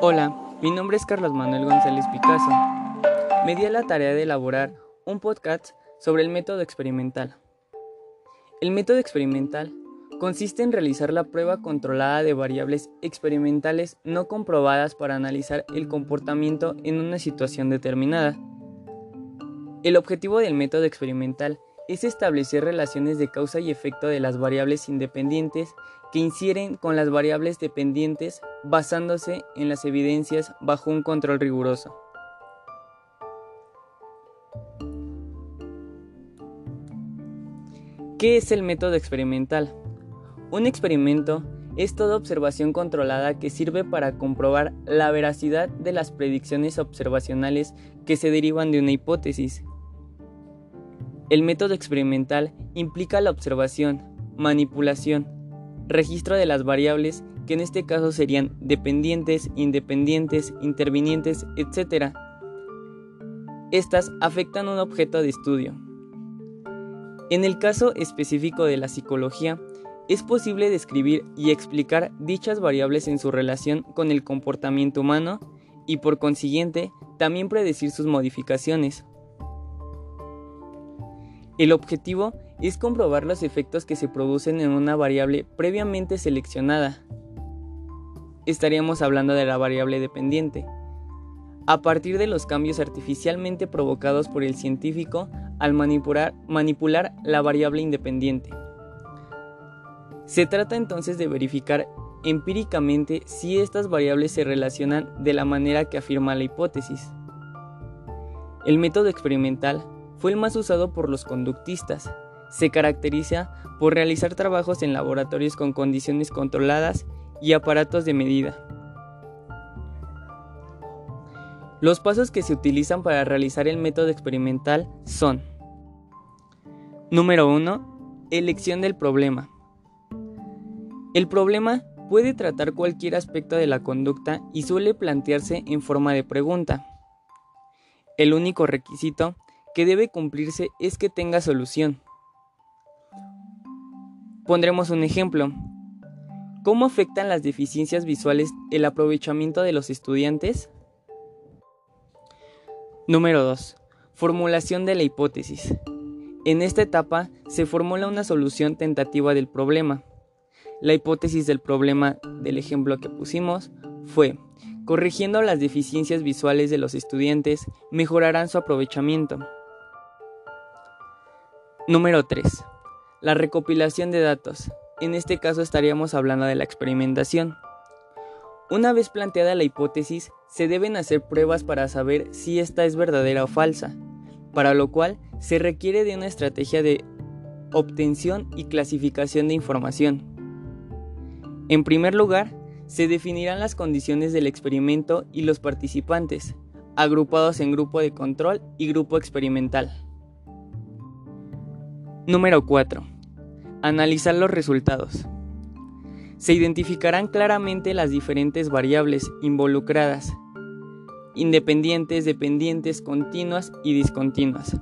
Hola, mi nombre es Carlos Manuel González Picasso. Me di a la tarea de elaborar un podcast sobre el método experimental. El método experimental consiste en realizar la prueba controlada de variables experimentales no comprobadas para analizar el comportamiento en una situación determinada. El objetivo del método experimental es establecer relaciones de causa y efecto de las variables independientes que infieren con las variables dependientes basándose en las evidencias bajo un control riguroso. ¿Qué es el método experimental? Un experimento es toda observación controlada que sirve para comprobar la veracidad de las predicciones observacionales que se derivan de una hipótesis. El método experimental implica la observación, manipulación, registro de las variables que en este caso serían dependientes, independientes, intervinientes, etc. Estas afectan un objeto de estudio. En el caso específico de la psicología, es posible describir y explicar dichas variables en su relación con el comportamiento humano y por consiguiente también predecir sus modificaciones. El objetivo es comprobar los efectos que se producen en una variable previamente seleccionada. Estaríamos hablando de la variable dependiente. A partir de los cambios artificialmente provocados por el científico al manipular, la variable independiente. Se trata entonces de verificar empíricamente si estas variables se relacionan de la manera que afirma la hipótesis. El método experimental fue el más usado por los conductistas. Se caracteriza por realizar trabajos en laboratorios con condiciones controladas y aparatos de medida. Los pasos que se utilizan para realizar el método experimental son Número 1. Elección del problema. El problema puede tratar cualquier aspecto de la conducta y suele plantearse en forma de pregunta. El único requisito que debe cumplirse es que tenga solución. Pondremos un ejemplo. ¿Cómo afectan las deficiencias visuales el aprovechamiento de los estudiantes? Número 2. Formulación de la hipótesis. En esta etapa se formula una solución tentativa del problema. La hipótesis del problema del ejemplo que pusimos fue, corrigiendo las deficiencias visuales de los estudiantes, mejorarán su aprovechamiento. Número 3. La recopilación de datos. En este caso estaríamos hablando de la experimentación. Una vez planteada la hipótesis, se deben hacer pruebas para saber si esta es verdadera o falsa, para lo cual se requiere de una estrategia de obtención y clasificación de información. En primer lugar, se definirán las condiciones del experimento y los participantes, agrupados en grupo de control y grupo experimental. Número 4. Analizar los resultados. Se identificarán claramente las diferentes variables involucradas, independientes, dependientes, continuas y discontinuas,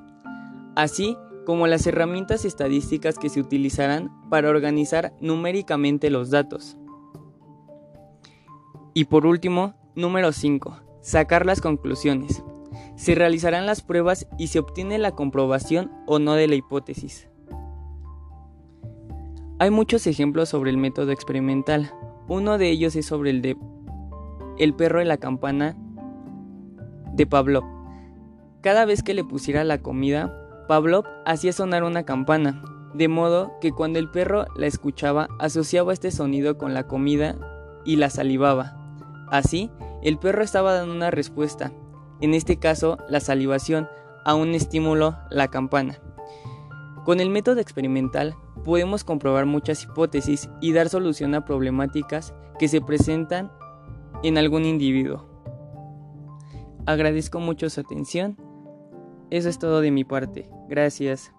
así como las herramientas estadísticas que se utilizarán para organizar numéricamente los datos. Y por último, número 5. Sacar las conclusiones. Se realizarán las pruebas y se obtiene la comprobación o no de la hipótesis. Hay muchos ejemplos sobre el método experimental. Uno de ellos es sobre el de el perro y la campana de Pavlov. Cada vez que le pusiera la comida, Pavlov hacía sonar una campana, de modo que cuando el perro la escuchaba asociaba este sonido con la comida y la salivaba. Así, el perro estaba dando una respuesta, en este caso la salivación, a un estímulo, la campana. Con el método experimental podemos comprobar muchas hipótesis y dar solución a problemáticas que se presentan en algún individuo. Agradezco mucho su atención. Eso es todo de mi parte. Gracias.